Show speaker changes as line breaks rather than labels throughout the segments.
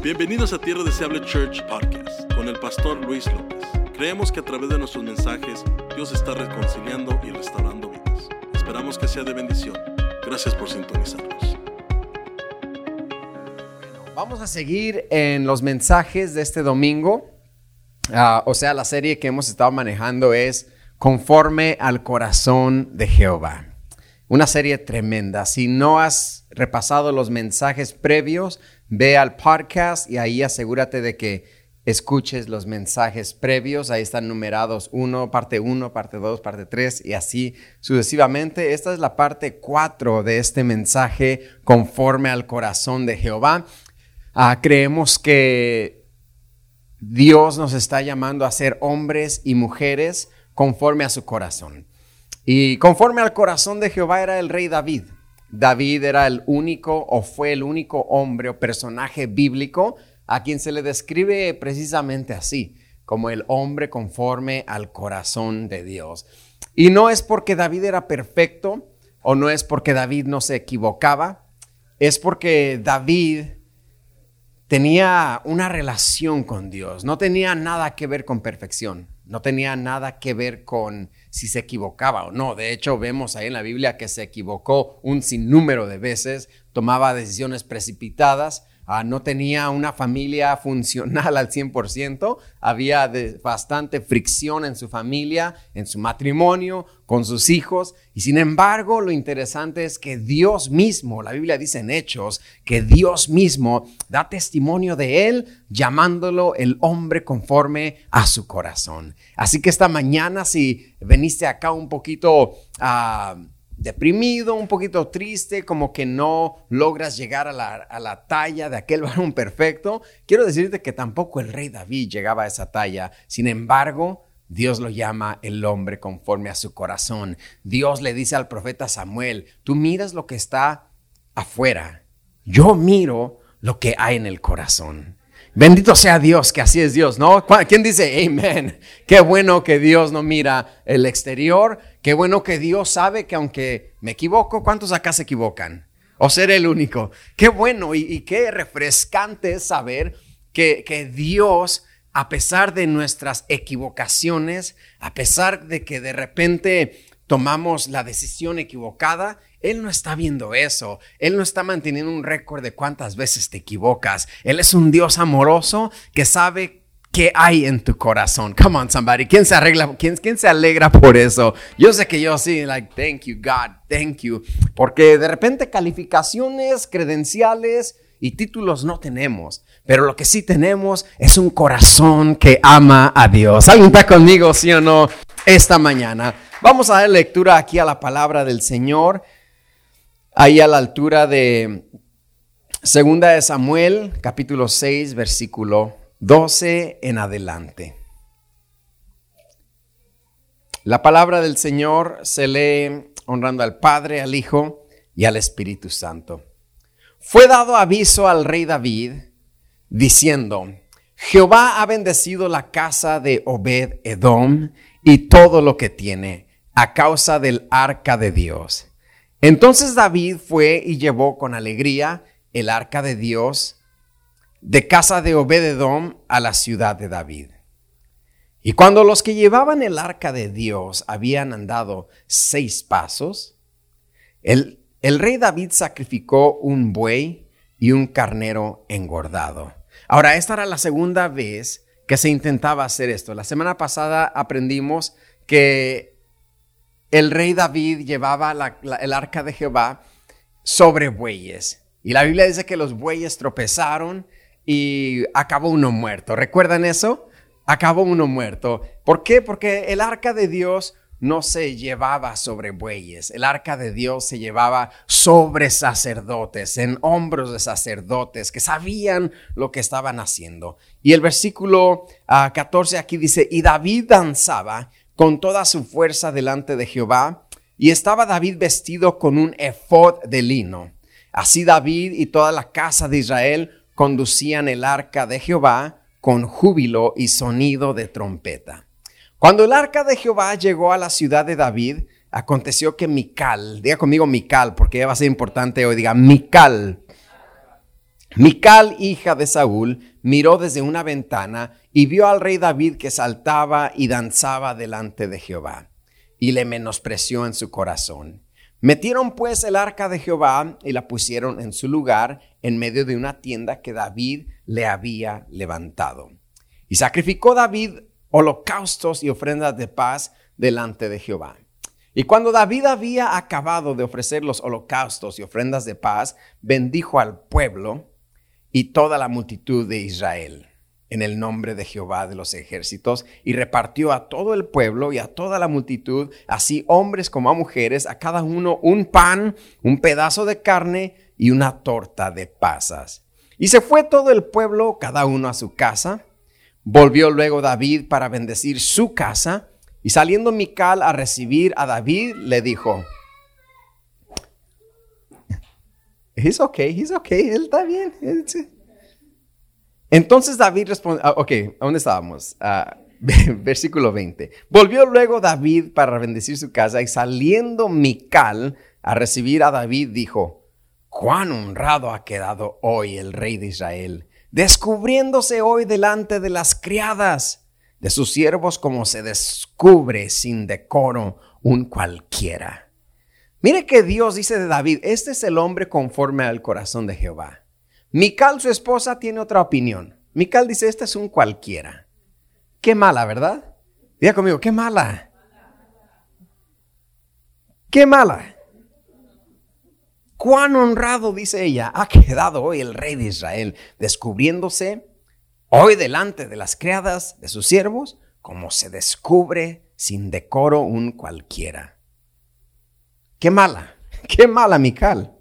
Bienvenidos a Tierra Deseable Church Podcast con el pastor Luis López. Creemos que a través de nuestros mensajes Dios está reconciliando y restaurando vidas. Esperamos que sea de bendición. Gracias por sintonizarnos.
Vamos a seguir en los mensajes de este domingo. Ah, o sea, la serie que hemos estado manejando es Conforme al corazón de Jehová. Una serie tremenda. Si no has repasado los mensajes previos, ve al podcast y ahí asegúrate de que escuches los mensajes previos. Ahí están numerados 1, parte 1, parte 2, parte 3 y así sucesivamente. Esta es la parte 4 de este mensaje conforme al corazón de Jehová. Ah, creemos que Dios nos está llamando a ser hombres y mujeres conforme a su corazón. Y conforme al corazón de Jehová era el rey David. David era el único o fue el único hombre o personaje bíblico a quien se le describe precisamente así, como el hombre conforme al corazón de Dios. Y no es porque David era perfecto o no es porque David no se equivocaba, es porque David tenía una relación con Dios, no tenía nada que ver con perfección, no tenía nada que ver con si se equivocaba o no. De hecho, vemos ahí en la Biblia que se equivocó un sinnúmero de veces, tomaba decisiones precipitadas, Ah, no tenía una familia funcional al 100%, había bastante fricción en su familia, en su matrimonio, con sus hijos, y sin embargo lo interesante es que Dios mismo, la Biblia dice en Hechos, que Dios mismo da testimonio de él llamándolo el hombre conforme a su corazón. Así que esta mañana si veniste acá un poquito... ah, deprimido, un poquito triste, como que no logras llegar a la, talla de aquel varón perfecto, quiero decirte que tampoco el rey David llegaba a esa talla. Sin embargo, Dios lo llama el hombre conforme a su corazón. Dios le dice al profeta Samuel, tú miras lo que está afuera, yo miro lo que hay en el corazón. Bendito sea Dios, que así es Dios, ¿no? ¿Quién dice amén? Qué bueno que Dios no mira el exterior, qué bueno que Dios sabe que aunque me equivoco, ¿cuántos acá se equivocan? O ser el único. Qué bueno y, qué refrescante es saber que, que Dios, a pesar de nuestras equivocaciones, a pesar de que de repente tomamos la decisión equivocada, él no está viendo eso. Él no está manteniendo un récord de cuántas veces te equivocas. Él es un Dios amoroso que sabe qué hay en tu corazón. Come on, somebody. ¿Quién se arregla? ¿Quién, se alegra por eso? Yo sé que yo sí, like, thank you, God, thank you. Porque de repente calificaciones, credenciales y títulos no tenemos. Pero lo que sí tenemos es un corazón que ama a Dios. ¿Alguien está conmigo, sí o no, esta mañana? Vamos a dar lectura aquí a la palabra del Señor ahí a la altura de Segunda de Samuel, capítulo 6, versículo 12 en adelante. La palabra del Señor se lee honrando al Padre, al Hijo y al Espíritu Santo. Fue dado aviso al rey David diciendo, Jehová ha bendecido la casa de Obed Edom y todo lo que tiene a causa del arca de Dios. Entonces David fue y llevó con alegría el arca de Dios de casa de Obededom a la ciudad de David. Y cuando los que llevaban el arca de Dios habían andado seis pasos, el, el rey David sacrificó un buey y un carnero engordado. Ahora, esta era la segunda vez que se intentaba hacer esto. La semana pasada aprendimos que el rey David llevaba el arca de Jehová sobre bueyes. Y la Biblia dice que los bueyes tropezaron y acabó uno muerto. ¿Recuerdan eso? Acabó uno muerto. ¿Por qué? Porque el arca de Dios no se llevaba sobre bueyes. El arca de Dios se llevaba sobre sacerdotes, en hombros de sacerdotes que sabían lo que estaban haciendo. Y el versículo 14 ah, aquí dice, y David danzaba con toda su fuerza delante de Jehová, y estaba David vestido con un efod de lino. Así David y toda la casa de Israel conducían el arca de Jehová con júbilo y sonido de trompeta. Cuando el arca de Jehová llegó a la ciudad de David, aconteció que Mical, diga conmigo Mical, porque va a ser importante hoy, diga Mical, Mical, hija de Saúl, miró desde una ventana y vio al rey David que saltaba y danzaba delante de Jehová, y le menospreció en su corazón. Metieron pues el arca de Jehová y la pusieron en su lugar en medio de una tienda que David le había levantado. Y sacrificó David holocaustos y ofrendas de paz delante de Jehová. Y cuando David había acabado de ofrecer los holocaustos y ofrendas de paz, bendijo al pueblo y toda la multitud de Israel en el nombre de Jehová de los ejércitos, y repartió a todo el pueblo y a toda la multitud, así hombres como a mujeres, a cada uno un pan, un pedazo de carne y una torta de pasas. Y se fue todo el pueblo, cada uno a su casa. Volvió luego David para bendecir su casa, y saliendo Mical a recibir a David, le dijo, He's okay, he's okay, él está bien. Entonces David respondió, ah, ok, dónde estábamos? Ah, versículo 20. Volvió luego David para bendecir su casa y saliendo Mical a recibir a David dijo, cuán honrado ha quedado hoy el rey de Israel, descubriéndose hoy delante de las criadas de sus siervos como se descubre sin decoro un cualquiera. Mire que Dios dice de David, este es el hombre conforme al corazón de Jehová. Mical, su esposa, tiene otra opinión. Mical dice, este es un cualquiera. Qué mala, ¿verdad? Diga conmigo, qué mala. Qué mala. Cuán honrado, dice ella, ha quedado hoy el rey de Israel, descubriéndose hoy delante de las criadas de sus siervos, como se descubre sin decoro un cualquiera. Qué mala, qué mala, Mical.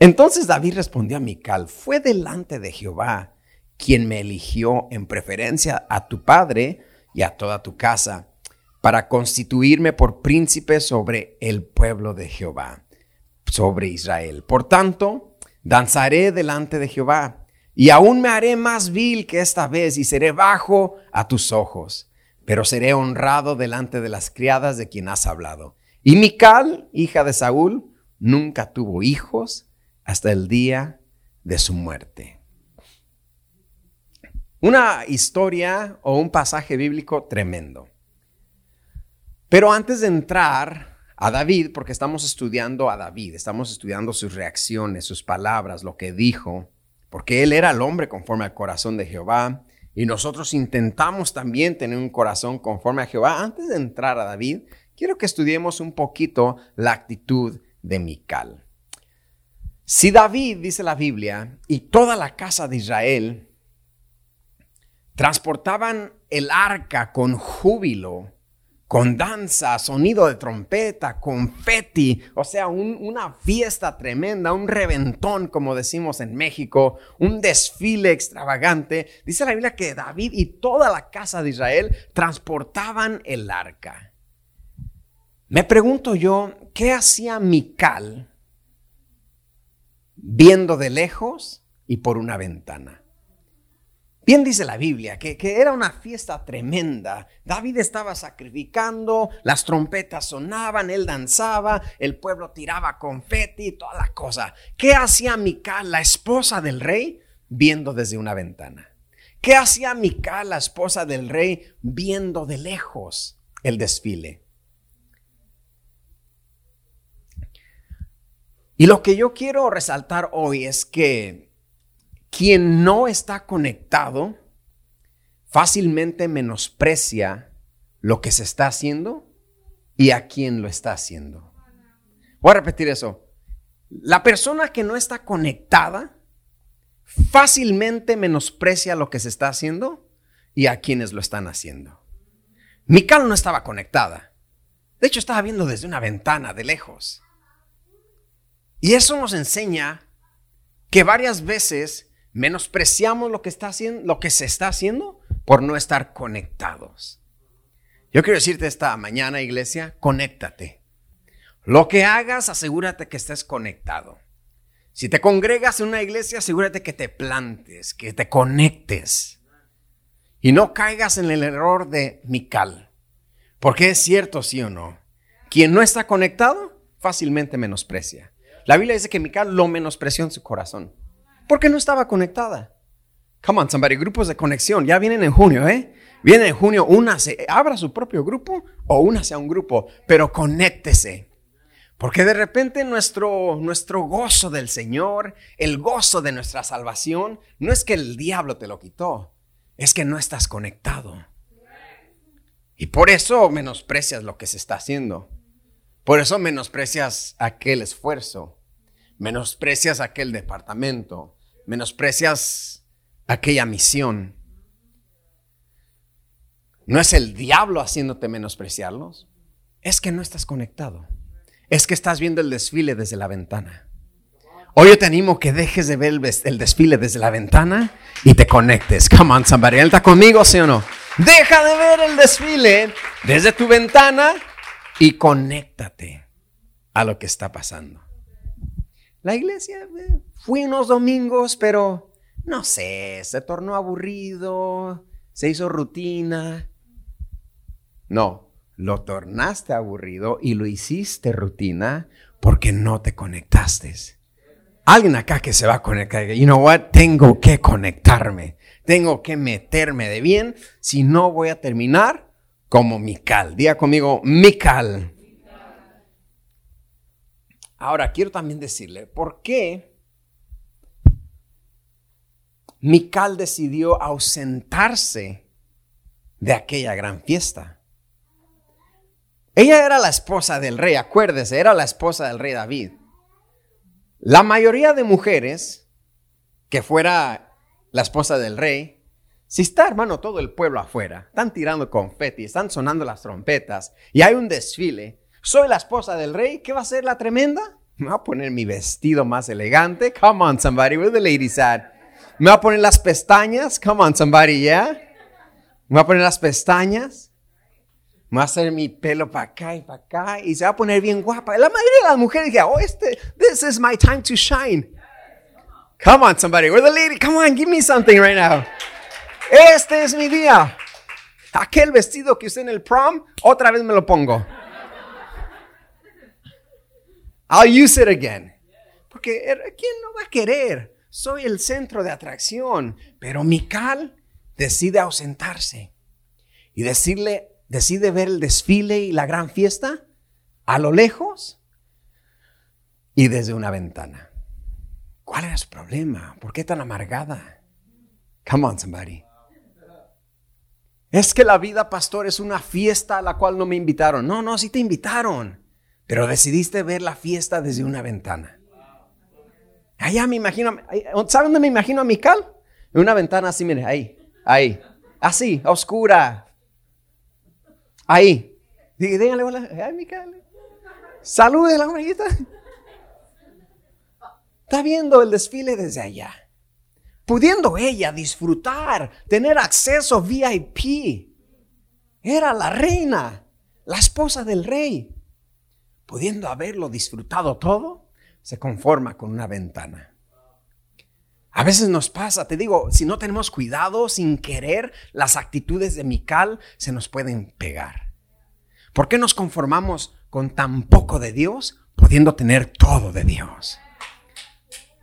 Entonces David respondió a Mical, fue delante de Jehová quien me eligió en preferencia a tu padre y a toda tu casa para constituirme por príncipe sobre el pueblo de Jehová, sobre Israel. Por tanto, danzaré delante de Jehová y aún me haré más vil que esta vez y seré bajo a tus ojos, pero seré honrado delante de las criadas de quien has hablado. Y Mical, hija de Saúl, nunca tuvo hijos hasta el día de su muerte. Una historia o un pasaje bíblico tremendo. Pero antes de entrar a David, porque estamos estudiando a David, estamos estudiando sus reacciones, sus palabras, lo que dijo, porque él era el hombre conforme al corazón de Jehová, y nosotros intentamos también tener un corazón conforme a Jehová. Antes de entrar a David, quiero que estudiemos un poquito la actitud de Mical. Si David, dice la Biblia, y toda la casa de Israel transportaban el arca con júbilo, con danza, sonido de trompeta, confeti, o sea, una fiesta tremenda, un reventón, como decimos en México, un desfile extravagante. Dice la Biblia que David y toda la casa de Israel transportaban el arca. Me pregunto yo, ¿qué hacía Mical viendo de lejos y por una ventana. Bien dice la Biblia que, era una fiesta tremenda. David estaba sacrificando, las trompetas sonaban, él danzaba, el pueblo tiraba confeti, toda la cosa. ¿Qué hacía Mical, la esposa del rey, viendo desde una ventana? ¿Qué hacía Mical, la esposa del rey, viendo de lejos el desfile? Y lo que yo quiero resaltar hoy es que quien no está conectado fácilmente menosprecia lo que se está haciendo y a quien lo está haciendo. Voy a repetir eso. La persona que no está conectada fácilmente menosprecia lo que se está haciendo y a quienes lo están haciendo. Mical no estaba conectada. De hecho, estaba viendo desde una ventana de lejos. Y eso nos enseña que varias veces menospreciamos lo que, está haciendo, lo que se está haciendo por no estar conectados. Yo quiero decirte esta mañana, iglesia, conéctate. Lo que hagas, asegúrate que estés conectado. Si te congregas en una iglesia, asegúrate que te plantes, que te conectes. Y no caigas en el error de Mical. Porque es cierto, sí o no. Quien no está conectado, fácilmente menosprecia. La Biblia dice que Mical lo menospreció en su corazón. Porque no estaba conectada. Come on, somebody, grupos de conexión, ya vienen en junio, ¿eh? Viene en junio, una se abra su propio grupo o una sea un grupo, pero conéctese. Porque de repente nuestro, nuestro gozo del Señor, el gozo de nuestra salvación, no es que el diablo te lo quitó, es que no estás conectado. Y por eso menosprecias lo que se está haciendo. Por eso menosprecias aquel esfuerzo, menosprecias aquel departamento, menosprecias aquella misión. No es el diablo haciéndote menospreciarlos, es que no estás conectado. Es que estás viendo el desfile desde la ventana. Hoy yo te animo que dejes de ver el, desfile desde la ventana y te conectes. Come on, somebody. ¿Está conmigo, sí o no? Deja de ver el desfile desde tu ventana y conéctate a lo que está pasando. La iglesia, eh, fui unos domingos, pero no sé, se tornó aburrido, se hizo rutina. No, lo tornaste aburrido y lo hiciste rutina porque no te conectaste. Alguien acá que se va a conectar, you know what, tengo que conectarme, tengo que meterme de bien, si no voy a terminar como Mical. Diga conmigo, Mical. Ahora, quiero también decirle, ¿por qué Mical decidió ausentarse de aquella gran fiesta? Ella era la esposa del rey, acuérdese, era la esposa del rey David. La mayoría de mujeres que fuera la esposa del rey, si está hermano todo el pueblo afuera, están tirando confeti, están sonando las trompetas y hay un desfile, soy la esposa del rey, ¿qué va a ser la tremenda? Me voy a poner mi vestido más elegante. Come on, somebody, where the ladies at? Me voy a poner las pestañas. Come on, somebody, yeah? Me voy a poner las pestañas. Me voy a hacer mi pelo para acá y para acá. Y se va a poner bien guapa. La mayoría de las mujeres dije, oh, este, this is my time to shine. Come on, somebody, where the lady? Come on, give me something right now. Este es mi día. Aquel vestido que usé en el prom, otra vez me lo pongo. I'll use it again. Porque er, ¿quién no va a querer? Soy el centro de atracción. Pero Mical decide ausentarse y decirle, decide ver el desfile y la gran fiesta a lo lejos y desde una ventana. ¿Cuál era su problema? ¿Por qué tan amargada? Come on, somebody. Es que la vida, pastor, es una fiesta a la cual no me invitaron. No, no, sí te invitaron. Pero decidiste ver la fiesta desde una ventana. Allá me imagino, ¿saben dónde me imagino a Mical? En una ventana así, mire, ahí, ahí, así, oscura. Ahí. Dígale hola, ay, Mical. Salude la amiguita. Está viendo el desfile desde allá. Pudiendo ella disfrutar, tener acceso VIP. Era la reina, la esposa del rey pudiendo haberlo disfrutado todo, se conforma con una ventana. A veces nos pasa, te digo, si no tenemos cuidado, sin querer, las actitudes de Mical se nos pueden pegar. ¿Por qué nos conformamos con tan poco de Dios, pudiendo tener todo de Dios?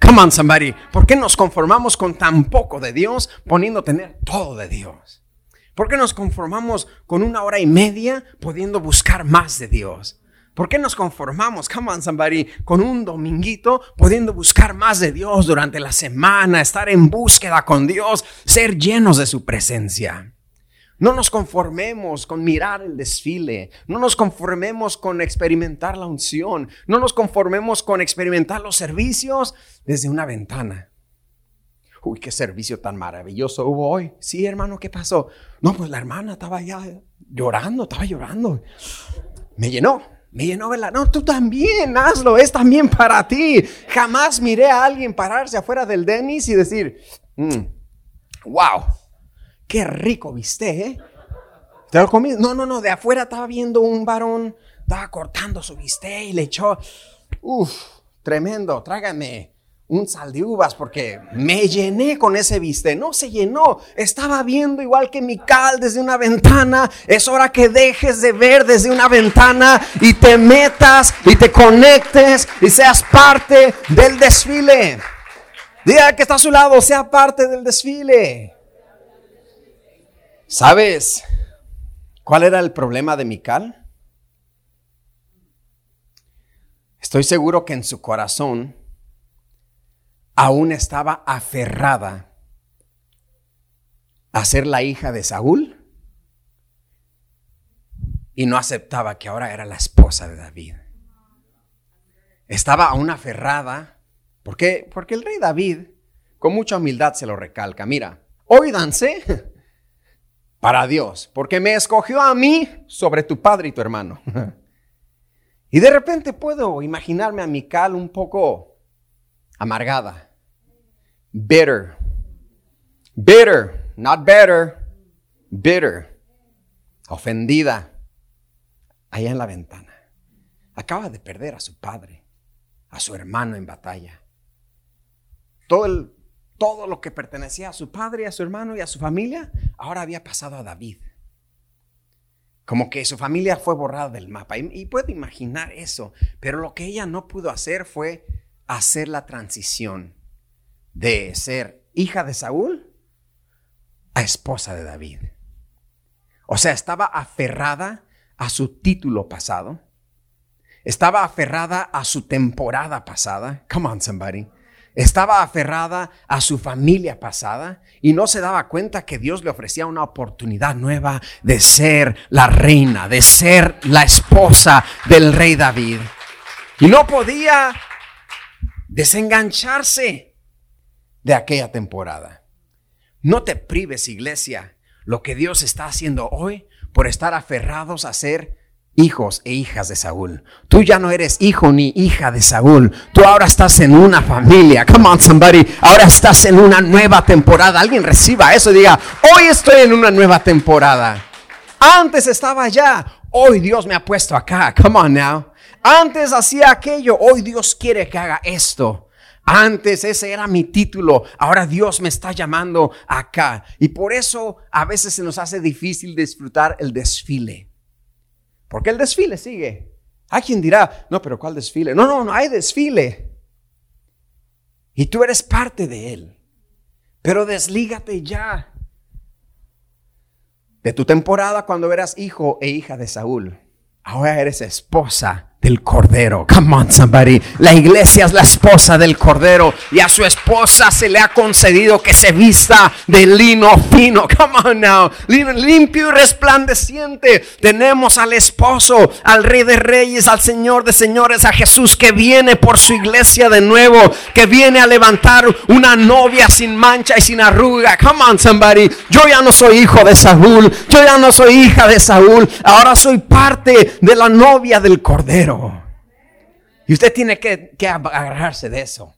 Come on, somebody. ¿Por qué nos conformamos con tan poco de Dios, poniendo tener todo de Dios? ¿Por qué nos conformamos con una hora y media, pudiendo buscar más de Dios? ¿Por qué nos conformamos, come con un dominguito pudiendo buscar más de Dios durante la semana, estar en búsqueda con Dios, ser llenos de su presencia? No nos conformemos con mirar el desfile, no nos conformemos con experimentar la unción, no nos conformemos con experimentar los servicios desde una ventana. Uy, qué servicio tan maravilloso hubo hoy. Sí, hermano, ¿qué pasó? No, pues la hermana estaba ya llorando, estaba llorando. Me llenó, me llenó la No, tú también hazlo, es también para ti. Jamás miré a alguien pararse afuera del Denis y decir, mm, wow, qué rico viste, ¿eh? ¿Te lo comí? No, no, no, de afuera estaba viendo un varón, estaba cortando su bistec y le echó, uff, tremendo, trágame un sal de uvas porque me llené con ese viste. No se llenó. Estaba viendo igual que mi cal desde una ventana. Es hora que dejes de ver desde una ventana y te metas y te conectes y seas parte del desfile. Diga que está a su lado, sea parte del desfile. ¿Sabes cuál era el problema de Mical? Estoy seguro que en su corazón aún estaba aferrada a ser la hija de Saúl y no aceptaba que ahora era la esposa de David. Estaba aún aferrada, porque, porque el rey David con mucha humildad se lo recalca, mira, oídanse para Dios, porque me escogió a mí sobre tu padre y tu hermano. y de repente puedo imaginarme a Mical un poco amargada, bitter, bitter, not better, bitter, ofendida, allá en la ventana. Acaba de perder a su padre, a su hermano en batalla. Todo, el, todo lo que pertenecía a su padre, a su hermano y a su familia, ahora había pasado a David. Como que su familia fue borrada del mapa. Y, y puedo imaginar eso. Pero lo que ella no pudo hacer fue hacer la transición de ser hija de Saúl a esposa de David. O sea, estaba aferrada a su título pasado. Estaba aferrada a su temporada pasada. Come on, somebody. Estaba aferrada a su familia pasada y no se daba cuenta que Dios le ofrecía una oportunidad nueva de ser la reina, de ser la esposa del rey David. Y no podía desengancharse de aquella temporada. No te prives, iglesia, lo que Dios está haciendo hoy por estar aferrados a ser hijos e hijas de Saúl. Tú ya no eres hijo ni hija de Saúl. Tú ahora estás en una familia. Come on, somebody. Ahora estás en una nueva temporada. Alguien reciba eso y diga, hoy estoy en una nueva temporada. Antes estaba allá. Hoy Dios me ha puesto acá. Come on now. Antes hacía aquello. Hoy Dios quiere que haga esto. Antes ese era mi título, ahora Dios me está llamando acá. Y por eso a veces se nos hace difícil disfrutar el desfile. Porque el desfile sigue. Hay quien dirá, no, pero ¿cuál desfile? No, no, no hay desfile. Y tú eres parte de él. Pero deslígate ya de tu temporada cuando eras hijo e hija de Saúl. Ahora eres esposa del Cordero. Come on, somebody. La iglesia es la esposa del Cordero y a su esposa se le ha concedido que se vista de lino fino. Come on now. Limpio y resplandeciente. Tenemos al esposo, al Rey de Reyes, al Señor de Señores, a Jesús que viene por su iglesia de nuevo, que viene a levantar una novia sin mancha y sin arruga. Come on, somebody. Yo ya no soy hijo de Saúl. Yo ya no soy hija de Saúl. Ahora soy parte de la novia del Cordero. Y usted tiene que, agarrarse de eso.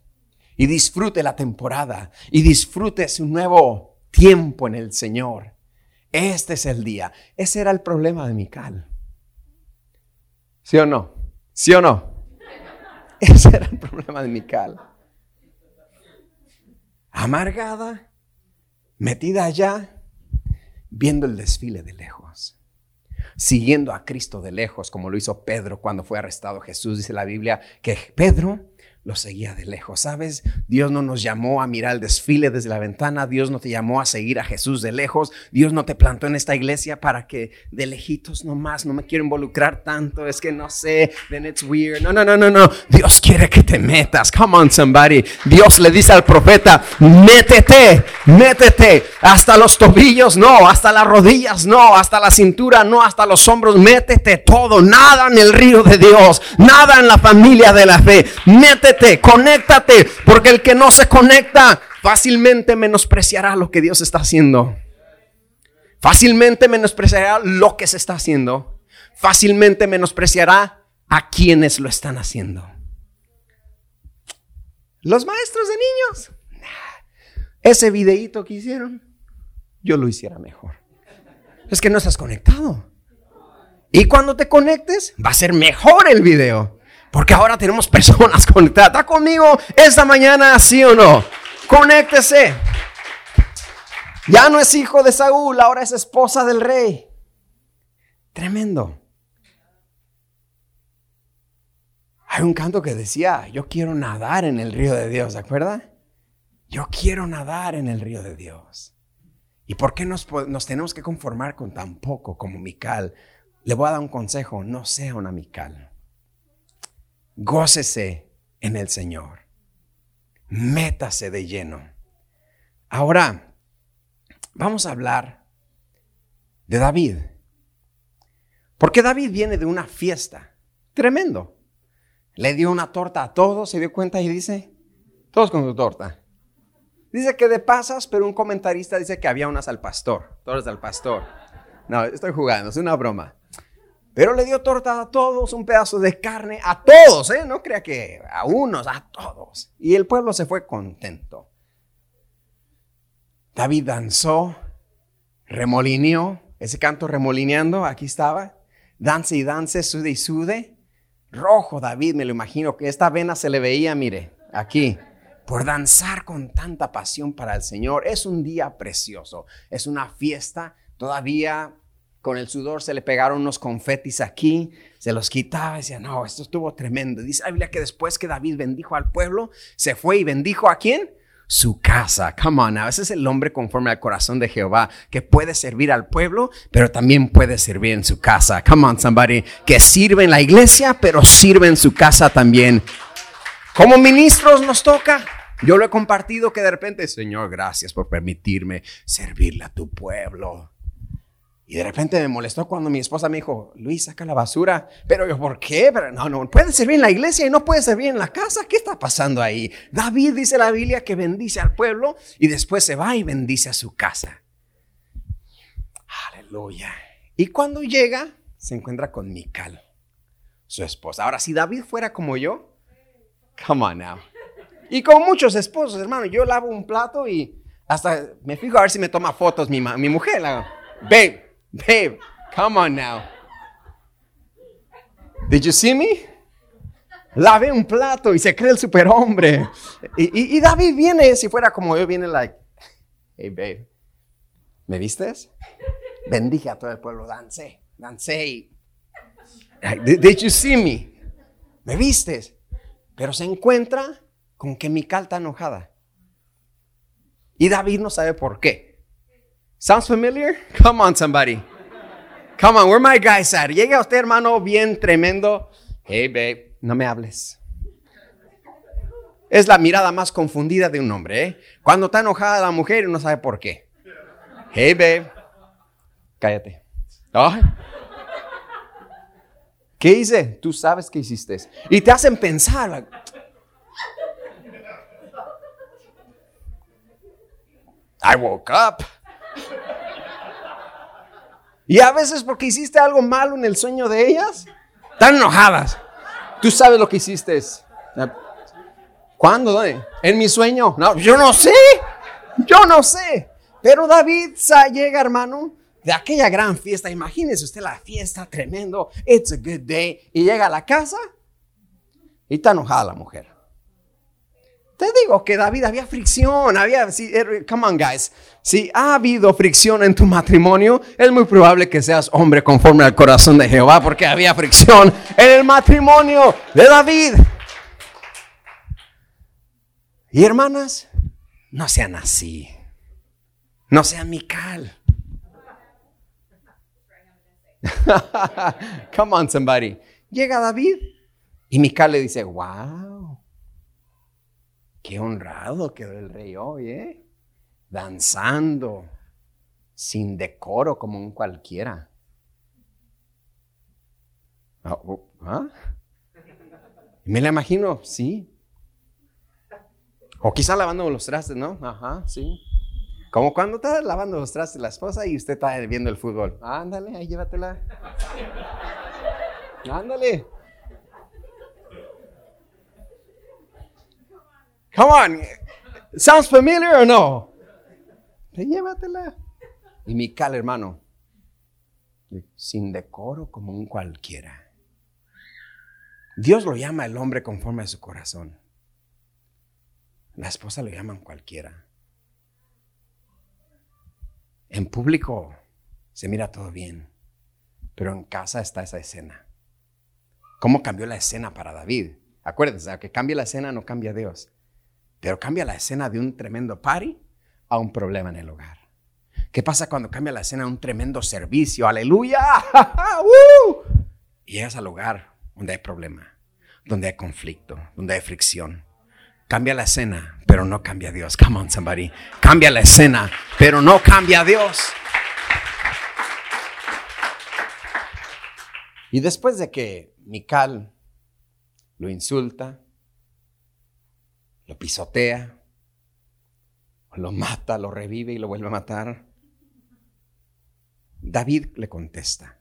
Y disfrute la temporada. Y disfrute su nuevo tiempo en el Señor. Este es el día. Ese era el problema de Mical. ¿Sí o no? ¿Sí o no? Ese era el problema de Mical. Amargada, metida allá, viendo el desfile de lejos siguiendo a Cristo de lejos, como lo hizo Pedro cuando fue arrestado Jesús. Dice la Biblia que Pedro lo seguía de lejos. ¿Sabes? Dios no nos llamó a mirar el desfile desde la ventana. Dios no te llamó a seguir a Jesús de lejos. Dios no te plantó en esta iglesia para que de lejitos nomás, no me quiero involucrar tanto. Es que no sé, then it's weird. No, no, no, no, no. Dios quiere que te metas. Come on, somebody. Dios le dice al profeta, métete, métete. Hasta los tobillos, no. Hasta las rodillas, no. Hasta la cintura, no. Hasta los hombros, métete todo. Nada en el río de Dios. Nada en la familia de la fe. Métete conéctate, porque el que no se conecta fácilmente menospreciará lo que Dios está haciendo. Fácilmente menospreciará lo que se está haciendo. Fácilmente menospreciará a quienes lo están haciendo. Los maestros de niños. Ese videíto que hicieron, yo lo hiciera mejor. Es que no estás conectado. Y cuando te conectes, va a ser mejor el video. Porque ahora tenemos personas conectadas. ¿Está conmigo esta mañana, sí o no? Conéctese. Ya no es hijo de Saúl, ahora es esposa del rey. Tremendo. Hay un canto que decía, yo quiero nadar en el río de Dios, ¿de acuerdo? Yo quiero nadar en el río de Dios. ¿Y por qué nos, tenemos que conformar con tan poco como Mical? Le voy a dar un consejo, no sea una Mical. Gócese en el Señor. Métase de lleno. Ahora, vamos a hablar de David. Porque David viene de una fiesta. Tremendo. Le dio una torta a todos, se dio cuenta y dice, todos con su torta. Dice que de pasas, pero un comentarista dice que había unas al pastor, todas al pastor. No, estoy jugando, es una broma. Pero le dio torta a todos, un pedazo de carne a todos, ¿eh? No crea que a unos, a todos. Y el pueblo se fue contento. David danzó, remolineó, ese canto remolineando, aquí estaba. Dance y dance, sude y sude. Rojo David, me lo imagino, que esta vena se le veía, mire, aquí, por danzar con tanta pasión para el Señor. Es un día precioso, es una fiesta, todavía con el sudor se le pegaron unos confetis aquí, se los quitaba y decía, no, esto estuvo tremendo. Dice la Biblia que después que David bendijo al pueblo, se fue y bendijo a quién? su casa. Come on, a veces es el hombre conforme al corazón de Jehová que puede servir al pueblo, pero también puede servir en su casa. Come on, somebody que sirve en la iglesia, pero sirve en su casa también. Como ministros nos toca. Yo lo he compartido que de repente, Señor, gracias por permitirme servirle a tu pueblo. Y de repente me molestó cuando mi esposa me dijo, Luis, saca la basura. Pero yo, ¿por qué? Pero no, no, puede servir en la iglesia y no puede servir en la casa. ¿Qué está pasando ahí? David dice la Biblia que bendice al pueblo y después se va y bendice a su casa. Aleluya. Y cuando llega, se encuentra con Mical, su esposa. Ahora, si David fuera como yo, come on now. Y con muchos esposos, hermano, yo lavo un plato y hasta me fijo a ver si me toma fotos mi, mi mujer. Babe, Babe, come on now. Did you see me? Lave un plato y se cree el superhombre. Y, y, David viene, si fuera como yo, viene like, hey babe, ¿me vistes? Bendije a todo el pueblo, dancé, dancé. Did, you see me? ¿Me vistes? Pero se encuentra con que Mical está enojada. Y David no sabe por qué. Sounds familiar? Come on, somebody. Come on, where my guys at? Llega usted, hermano, bien tremendo. Hey, babe, no me hables. Es la mirada más confundida de un hombre, ¿eh? Cuando está enojada la mujer y no sabe por qué. Hey, babe, cállate. ¿Qué hice? Tú sabes que hiciste. Y te hacen pensar. I woke up. Y a veces porque hiciste algo malo en el sueño de ellas, están enojadas. Tú sabes lo que hiciste. ¿Cuándo? ¿Dónde? ¿En mi sueño? No, yo no sé. Yo no sé. Pero David llega, hermano, de aquella gran fiesta. Imagínese usted la fiesta, tremendo. It's a good day. Y llega a la casa y está enojada la mujer. Te digo que David había fricción, había, si, er, come on guys, si ha habido fricción en tu matrimonio, es muy probable que seas hombre conforme al corazón de Jehová, porque había fricción en el matrimonio de David. Y hermanas, no sean así, no sean Mical. come on somebody. Llega David y Mical le dice, wow. Qué honrado quedó el rey hoy, ¿eh? Danzando, sin decoro como un cualquiera. Ah, oh, ¿Ah? Me la imagino, sí. O quizá lavando los trastes, ¿no? Ajá, sí. Como cuando está lavando los trastes la esposa y usted está viendo el fútbol. Ándale, ahí llévatela. Ándale. Come on. Sounds familiar or no? Llévatela. Y Mical, hermano, sin decoro como un cualquiera. Dios lo llama el hombre conforme a su corazón. La esposa lo llaman cualquiera. En público se mira todo bien, pero en casa está esa escena. ¿Cómo cambió la escena para David? Acuérdense, que cambie la escena no cambia Dios. Pero cambia la escena de un tremendo party a un problema en el hogar. ¿Qué pasa cuando cambia la escena a un tremendo servicio? Aleluya. Y llegas al hogar donde hay problema, donde hay conflicto, donde hay fricción. Cambia la escena, pero no cambia Dios. Come on, somebody. Cambia la escena, pero no cambia Dios. Y después de que Mical lo insulta, lo pisotea, lo mata, lo revive y lo vuelve a matar, David le contesta.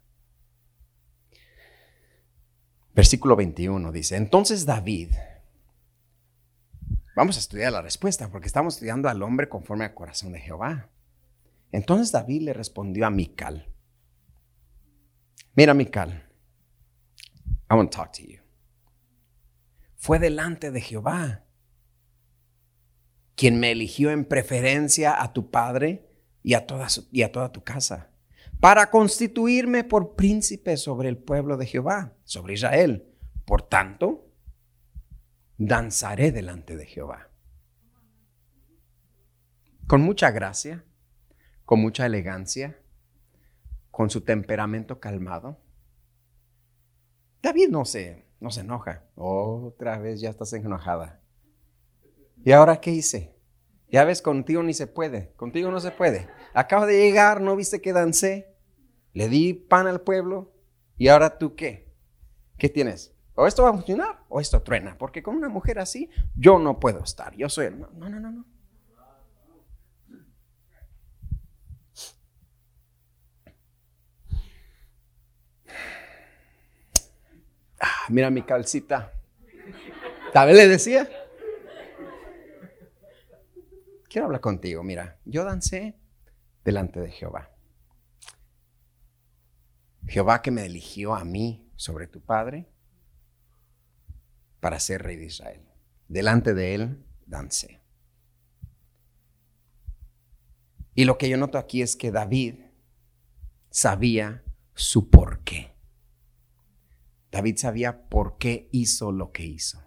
Versículo 21 dice, entonces David, vamos a estudiar la respuesta porque estamos estudiando al hombre conforme al corazón de Jehová. Entonces David le respondió a Mical, mira Mical, I want to talk to you. Fue delante de Jehová quien me eligió en preferencia a tu padre y a toda, y a toda tu casa para constituirme por príncipe sobre el pueblo de Jehová, sobre Israel. Por tanto, danzaré delante de Jehová. Con mucha gracia, con mucha elegancia, con su temperamento calmado. David no se, no se enoja. Otra vez ya estás enojada. ¿Y ahora qué hice? Ya ves, contigo ni se puede, contigo no se puede. Acabo de llegar, ¿no viste que dancé? Le di pan al pueblo y ahora tú qué? ¿Qué tienes? O esto va a funcionar o esto truena, porque con una mujer así yo no puedo estar. Yo soy el... No, no, no, no. Ah, mira mi calcita. Le decía, quiero hablar contigo. Mira, yo dancé delante de Jehová. Jehová que me eligió a mí sobre tu padre para ser rey de Israel. Delante de él dancé. Y lo que yo noto aquí es que David sabía su por qué. David sabía por qué hizo lo que hizo.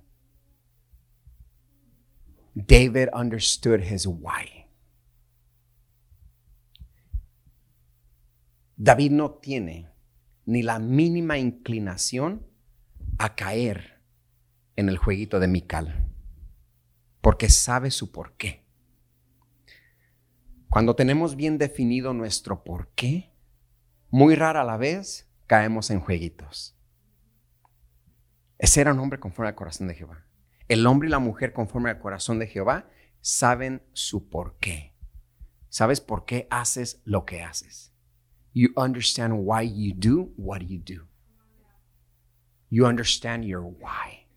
David understood his why. David no tiene ni la mínima inclinación a caer en el jueguito de Mical, porque sabe su por qué. Cuando tenemos bien definido nuestro por qué, muy rara la vez caemos en jueguitos. Ese era un hombre conforme al corazón de Jehová. El hombre y la mujer conforme al corazón de Jehová saben su por qué. ¿Sabes por qué haces lo que haces? You understand why you do what you do. You understand your why.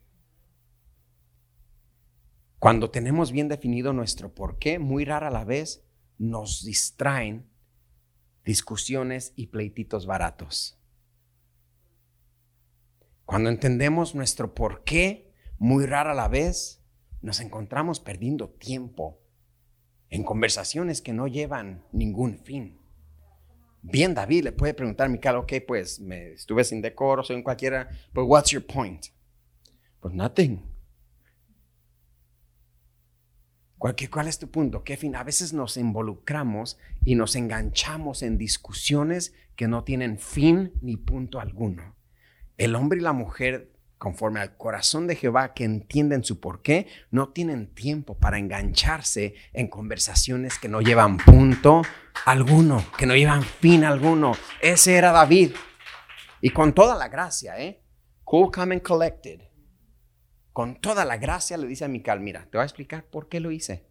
Cuando tenemos bien definido nuestro por qué, muy rara la vez nos distraen discusiones y pleititos baratos. Cuando entendemos nuestro por qué, muy rara la vez, nos encontramos perdiendo tiempo en conversaciones que no llevan ningún fin. Bien, David le puede preguntar a Mical, ok, pues me estuve sin decoro, soy en cualquiera, but what's your point? Pues nothing. ¿Cuál, ¿Cuál es tu punto? ¿Qué fin? A veces nos involucramos y nos enganchamos en discusiones que no tienen fin ni punto alguno. El hombre y la mujer conforme al corazón de Jehová que entienden su porqué, no tienen tiempo para engancharse en conversaciones que no llevan punto alguno, que no llevan fin alguno. Ese era David. Y con toda la gracia, ¿eh? Cool, calm and collected. Con toda la gracia le dice a Mical, mira, te voy a explicar por qué lo hice.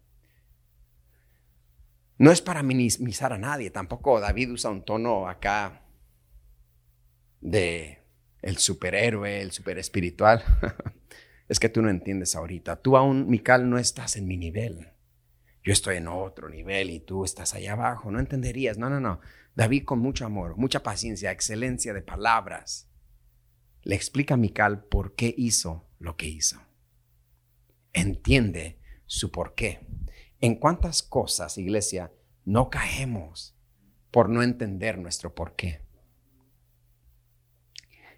No es para minimizar a nadie, tampoco David usa un tono acá de el superhéroe, el super espiritual. es que tú no entiendes ahorita. Tú aún, Mical, no estás en mi nivel. Yo estoy en otro nivel y tú estás allá abajo. No entenderías. No, no, no. David con mucho amor, mucha paciencia, excelencia de palabras, le explica a Mical por qué hizo lo que hizo. Entiende su por qué. En cuántas cosas, iglesia, no caemos por no entender nuestro por qué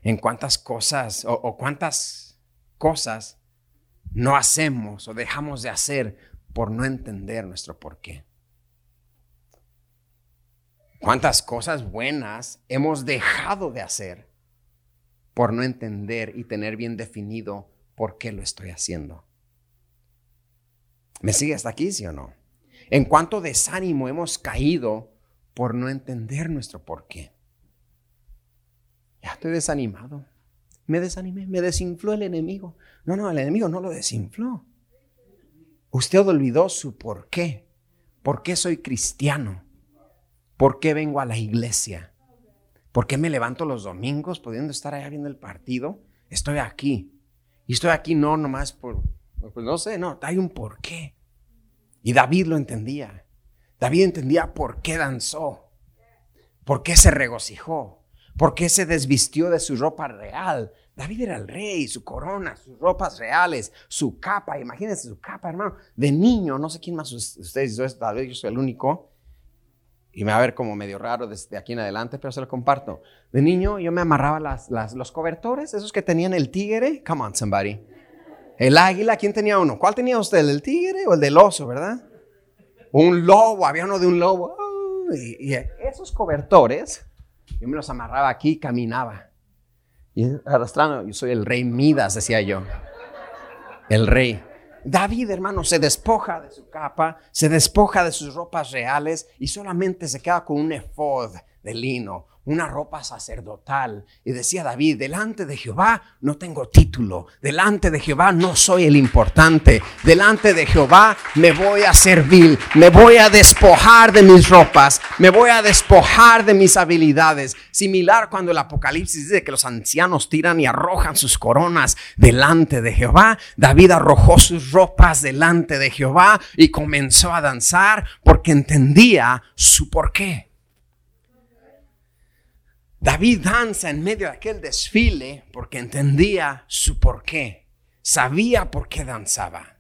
en cuántas cosas o, cuántas cosas no hacemos o dejamos de hacer por no entender nuestro porqué? ¿Cuántas cosas buenas hemos dejado de hacer por no entender y tener bien definido por qué lo estoy haciendo? ¿Me sigue hasta aquí, sí o no? En cuánto desánimo hemos caído por no entender nuestro porqué. Ya estoy desanimado. Me desanimé, me desinfló el enemigo. No, no, el enemigo no lo desinfló. Usted olvidó su porqué. ¿Por qué soy cristiano? ¿Por qué vengo a la iglesia? ¿Por qué me levanto los domingos pudiendo estar allá viendo el partido? Estoy aquí. Y estoy aquí no nomás por, pues no sé, no, hay un porqué. Y David lo entendía. David entendía por qué danzó, por qué se regocijó, por qué se desvistió de su ropa real. David era el rey, su corona, sus ropas reales, su capa. Imagínense su capa, hermano. De niño, no sé quién más ustedes hizo esto, tal vez yo soy el único. Y me va a ver como medio raro desde aquí en adelante, pero se lo comparto. De niño yo me amarraba las, los cobertores, esos que tenían el tigre. Come on, somebody. El águila, ¿quién tenía uno? ¿Cuál tenía usted? ¿El tigre o el del oso, verdad? Un lobo, había uno de un lobo. Y, esos cobertores, yo me los amarraba aquí y caminaba. Y arrastrando, yo soy el rey Midas, decía yo. El rey. David, hermano, se despoja de su capa, se despoja de sus ropas reales y solamente se queda con un efod de lino, una ropa sacerdotal. Y decía David, delante de Jehová no tengo título, delante de Jehová no soy el importante, delante de Jehová me voy a servir, me voy a despojar de mis ropas, me voy a despojar de mis habilidades. Similar cuando el Apocalipsis dice que los ancianos tiran y arrojan sus coronas delante de Jehová, David arrojó sus ropas delante de Jehová y comenzó a danzar porque entendía su porqué. David danza en medio de aquel desfile porque entendía su porqué, sabía por qué danzaba.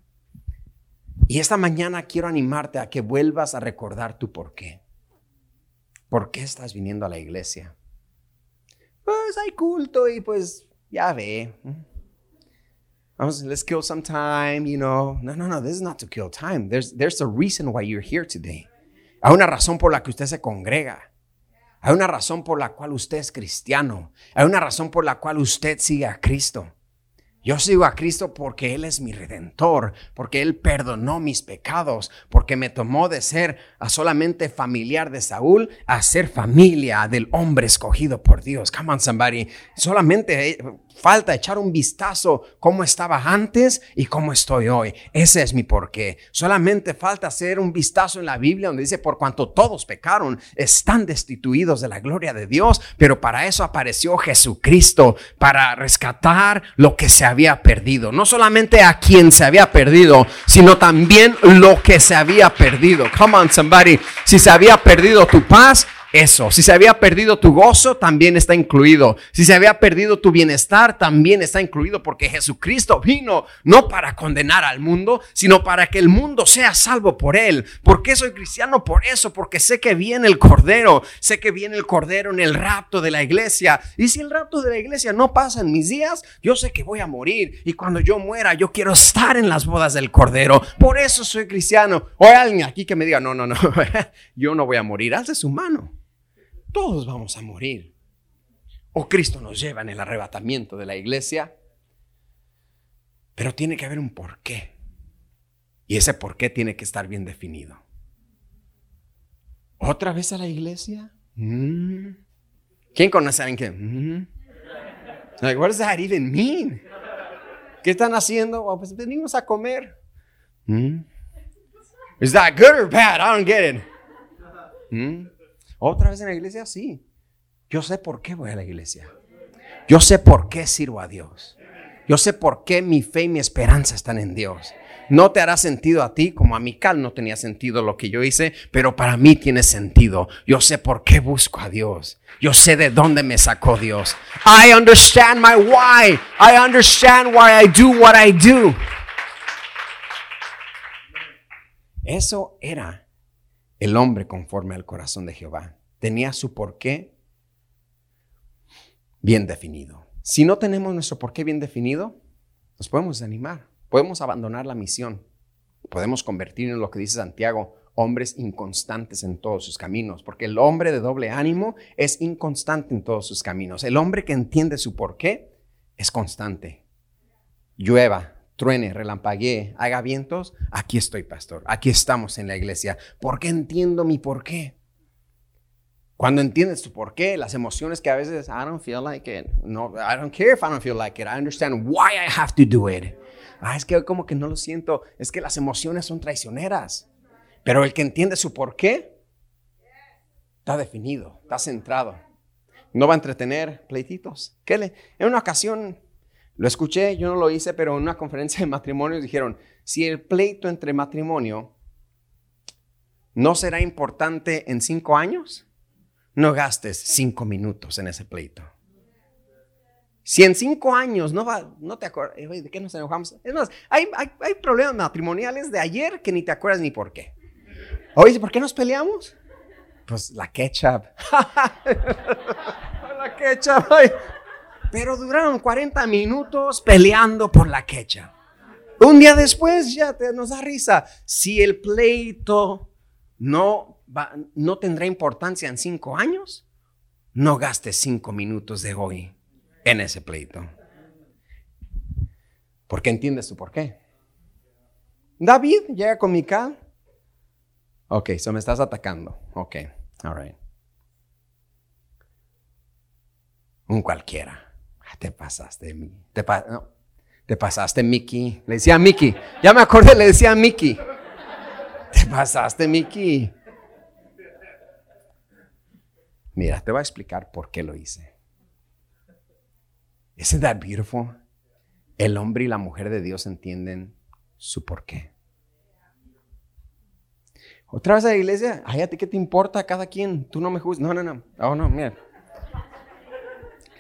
Y esta mañana quiero animarte a que vuelvas a recordar tu porqué. ¿Por qué estás viniendo a la iglesia? Pues hay culto y pues ya ve. Vamos, let's kill some time, you know. No, no, no, this is not to kill time. There's, there's a reason why you're here today. Hay una razón por la que usted se congrega. Hay una razón por la cual usted es cristiano. Hay una razón por la cual usted sigue a Cristo. Yo sigo a Cristo porque Él es mi redentor, porque Él perdonó mis pecados, porque me tomó de ser a solamente familiar de Saúl a ser familia del hombre escogido por Dios. Come on, somebody. Solamente eh, falta echar un vistazo cómo estaba antes y cómo estoy hoy. Ese es mi porqué. Solamente falta hacer un vistazo en la Biblia donde dice, por cuanto todos pecaron, están destituidos de la gloria de Dios, pero para eso apareció Jesucristo, para rescatar lo que se había perdido. No solamente a quien se había perdido, sino también lo que se había perdido. Come on, somebody. Si se había perdido tu paz, eso. Si se había perdido tu gozo, también está incluido. Si se había perdido tu bienestar, también está incluido porque Jesucristo vino no para condenar al mundo, sino para que el mundo sea salvo por él. ¿Por qué soy cristiano? Por eso, porque sé que viene el Cordero, sé que viene el Cordero en el rapto de la iglesia. Y si el rapto de la iglesia no pasa en mis días, yo sé que voy a morir. Y cuando yo muera, yo quiero estar en las bodas del Cordero. Por eso soy cristiano. O hay alguien aquí que me diga, no, no, no, yo no voy a morir. Alce su mano todos vamos a morir. O Cristo nos lleva en el arrebatamiento de la iglesia. Pero tiene que haber un porqué. Y ese porqué tiene que estar bien definido. ¿Otra vez a la iglesia? Mm. ¿Quién conoce a alguien que? Mm. Like, what does that even mean? ¿Qué están haciendo? pues venimos a comer. Mm. Is that good or bad? I don't get it. ¿Otra vez en la iglesia? Sí. Yo sé por qué voy a la iglesia. Yo sé por qué sirvo a Dios. Yo sé por qué mi fe y mi esperanza están en Dios. No te hará sentido a ti como a mi cal no tenía sentido lo que yo hice, pero para mí tiene sentido. Yo sé por qué busco a Dios. Yo sé de dónde me sacó Dios. I understand my why. I understand why I do what I do. Eso era el hombre conforme al corazón de Jehová. Tenía su porqué bien definido. Si no tenemos nuestro porqué bien definido, nos podemos desanimar. podemos abandonar la misión. Podemos convertir en lo que dice Santiago, hombres inconstantes en todos sus caminos, porque el hombre de doble ánimo es inconstante en todos sus caminos. El hombre que entiende su porqué es constante. Llueva, truene, relampaguee, haga vientos, aquí estoy, pastor. Aquí estamos en la iglesia. porque entiendo mi porqué? Cuando entiendes tu porqué, las emociones que a veces I don't feel like it. No, I don't care if I don't feel like it. I understand why I have to do it. Ah, es que como que no lo siento. Es que las emociones son traicioneras. Pero el que entiende su porqué está definido, está centrado. No va a entretener pleititos. ¿Qué le? En una ocasión lo escuché, yo no lo hice, pero en una conferencia de matrimonios dijeron, si el pleito entre matrimonio no será importante en cinco años, no gastes cinco minutos en ese pleito. Si en cinco años no va, no te acuerdas, eh, ¿de qué nos enojamos? Es más, hay, hay problemas matrimoniales de ayer que ni te acuerdas ni por qué. Oye, ¿por qué nos peleamos? Pues la ketchup. la ketchup. Pero duraron 40 minutos peleando por la ketchup. Un día después ya te, nos da risa. Si el pleito no, no tendrá importancia en cinco años, no gastes cinco minutos de hoy en ese pleito. Porque entiendes tú por qué. David llega con Mical Ok, so me estás atacando. Ok, all right. Un cualquiera. Te pasaste, te pasaste, Mickey. Le decía a Mickey. Ya me acordé, le decía a Mickey. Te pasaste, Mickey. Mira, te voy a explicar por qué lo hice. Isn't that beautiful? El hombre y la mujer de Dios entienden su porqué. Otra vez a la iglesia, ay, a ti qué te importa cada quien, tú no me juzgas. No, no, no. Oh, no, mira.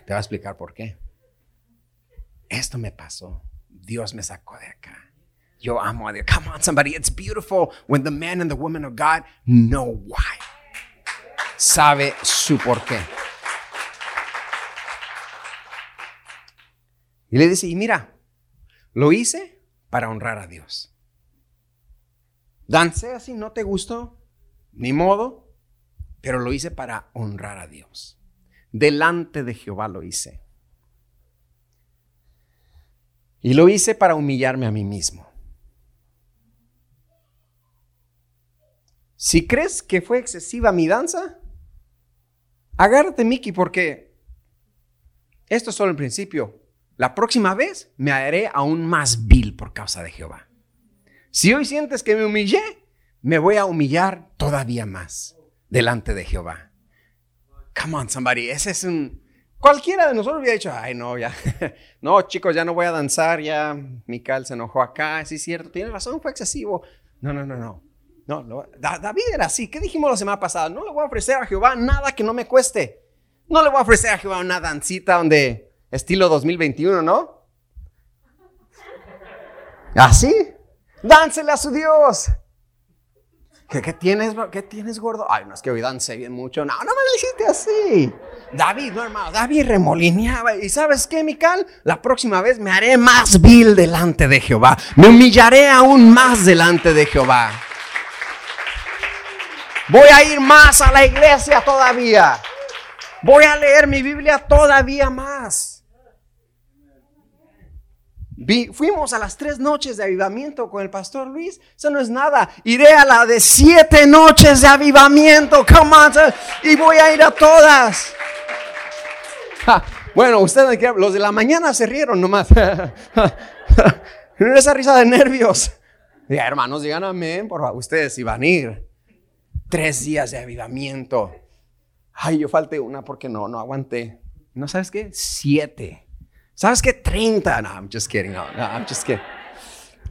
Te voy a explicar por qué. Esto me pasó. Dios me sacó de acá. Yo amo a Dios. Come on, somebody. It's beautiful when the man and the woman of God know why. Sabe su porqué. Y le dice, y mira, lo hice para honrar a Dios. Dancé así, no te gustó, ni modo, pero lo hice para honrar a Dios. Delante de Jehová lo hice. Y lo hice para humillarme a mí mismo. Si crees que fue excesiva mi danza, agárrate, Mickey, porque esto es solo el principio. La próxima vez me haré aún más vil por causa de Jehová. Si hoy sientes que me humillé, me voy a humillar todavía más delante de Jehová. Come on, somebody. Ese es un. Cualquiera de nosotros hubiera dicho, ay, no, ya. no, chicos, ya no voy a danzar, ya. Mical se enojó acá. Sí, es cierto, tiene razón, fue excesivo. No, no, no, no. No, David era así. ¿Qué dijimos la semana pasada? No le voy a ofrecer a Jehová nada que no me cueste. No le voy a ofrecer a Jehová una dancita donde estilo 2021, ¿no? ¿Así? Dánsele a su Dios. ¿Qué, tienes, ¿Qué tienes, gordo? Ay, no es que hoy dance bien mucho. No, no me lo hiciste así. David, no, hermano. David remolineaba. ¿Y sabes qué, Mical? La próxima vez me haré más vil delante de Jehová. Me humillaré aún más delante de Jehová. Voy a ir más a la iglesia todavía. Voy a leer mi Biblia todavía más fuimos a las tres noches de avivamiento con el pastor Luis. Eso no es nada. Iré a la de siete noches de avivamiento. Come on. Y voy a ir a todas. bueno, ustedes, los de la mañana se rieron nomás. Esa risa de nervios. Hermanos, digan amén, por favor. Ustedes iban a ir. Tres días de avivamiento. Ay, yo falté una porque no, no aguanté. ¿No sabes qué? Siete. ¿Sabes qué? 30. No, I'm just kidding. No, I'm just kidding.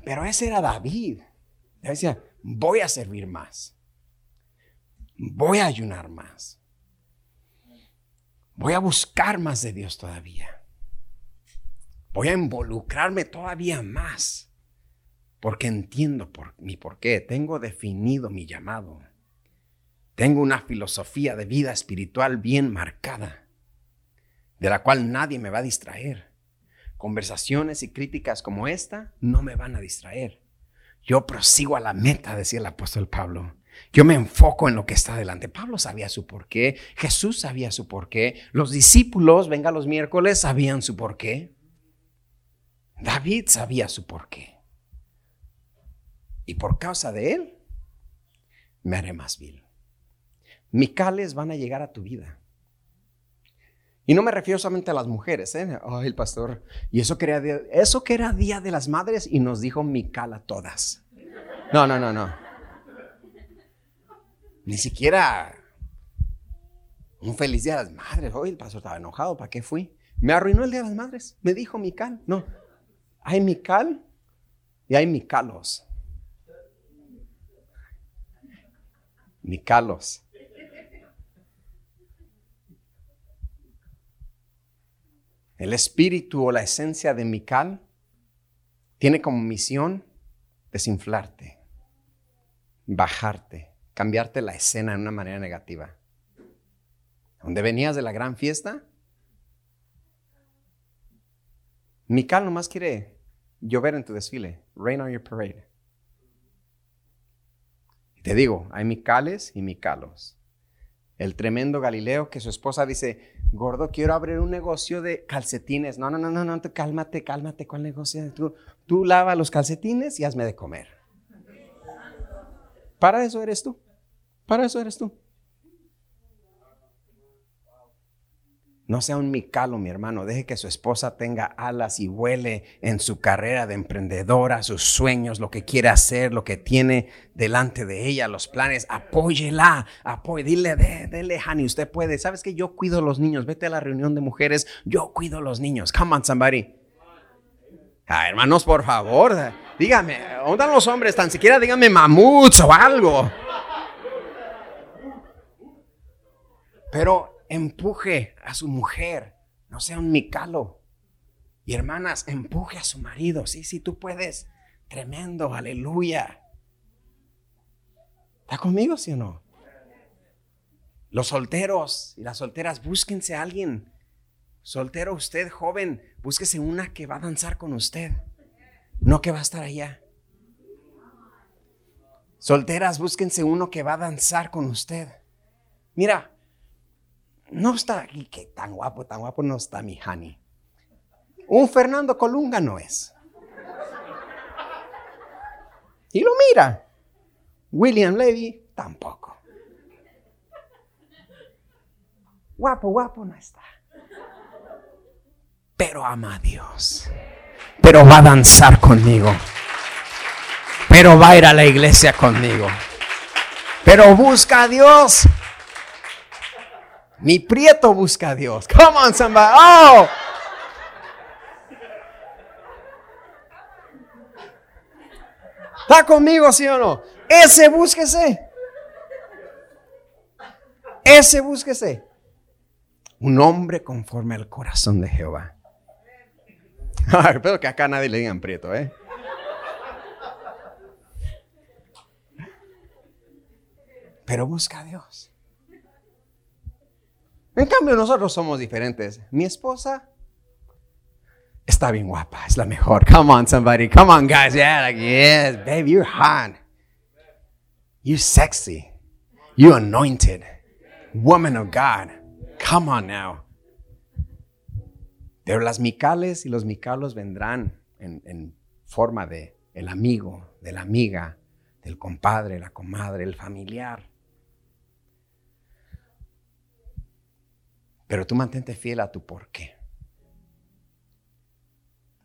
Pero ese era David. decía, voy a servir más. Voy a ayunar más. Voy a buscar más de Dios todavía. Voy a involucrarme todavía más. Porque entiendo por, mi por qué. Tengo definido mi llamado. Tengo una filosofía de vida espiritual bien marcada, de la cual nadie me va a distraer conversaciones y críticas como esta no me van a distraer. Yo prosigo a la meta, decía el apóstol Pablo. Yo me enfoco en lo que está delante. Pablo sabía su porqué, Jesús sabía su porqué, los discípulos, venga los miércoles, sabían su porqué. David sabía su porqué. Y por causa de él, me haré más vil. Micales van a llegar a tu vida. Y no me refiero solamente a las mujeres, ¿eh? Ay, el pastor. Y eso que, eso que era Día de las Madres y nos dijo Mical a todas. No, no, no, no. Ni siquiera un feliz Día de las Madres. Hoy el pastor estaba enojado. ¿Para qué fui? Me arruinó el Día de las Madres. Me dijo Mical. No. Hay Mical y hay Micalos. Micalos. El espíritu o la esencia de Mical tiene como misión desinflarte, bajarte, cambiarte la escena en una manera negativa. Donde venías de la gran fiesta, Mical nomás quiere llover en tu desfile, rain on your parade. Te digo, hay Micales y Micalos. El tremendo Galileo que su esposa dice, gordo, quiero abrir un negocio de calcetines. No, no, no, no, no, cálmate, cálmate, ¿cuál negocio? Tú, tú lava los calcetines y hazme de comer. Para eso eres tú. Para eso eres tú. No sea un micalo, mi hermano. Deje que su esposa tenga alas y vuele en su carrera de emprendedora, sus sueños, lo que quiere hacer, lo que tiene delante de ella, los planes. Apóyela, apóyela. Dile, dele, honey, usted puede. ¿Sabes que yo cuido a los niños? Vete a la reunión de mujeres. Yo cuido a los niños. Come on, somebody. Ah, hermanos, por favor, dígame, ¿dónde están los hombres? Tan siquiera díganme mamuts o algo. Pero empuje a su mujer, no sea un micalo. Y hermanas, empuje a su marido. Sí, sí, tú puedes. Tremendo, aleluya. ¿Está conmigo, sí o no? Los solteros y las solteras, búsquense a alguien. Soltero usted, joven, búsquese una que va a danzar con usted, no que va a estar allá. Solteras, búsquense uno que va a danzar con usted. Mira, no está aquí, que tan guapo, tan guapo no está mi honey. Un Fernando Colunga no es. Y lo mira. William Levy tampoco. Guapo, guapo no está. Pero ama a Dios. Pero va a danzar conmigo. Pero va a ir a la iglesia conmigo. Pero busca a Dios. Mi prieto busca a Dios. Come on, somebody. Oh. ¿Está conmigo, sí o no? Ese búsquese. Ese búsquese. Un hombre conforme al corazón de Jehová. Espero que acá nadie le digan prieto, ¿eh? Pero busca a Dios. En cambio, nosotros somos diferentes. Mi esposa está bien guapa, es la mejor. Come on, somebody. Come on, guys. Yeah, like, yes, babe, you're hot. You're sexy. You're anointed. Woman of God. Come on now. Pero las micales y los micalos vendrán en, en forma de el amigo, de la amiga, del compadre, la comadre, el familiar. Pero tú mantente fiel a tu por qué.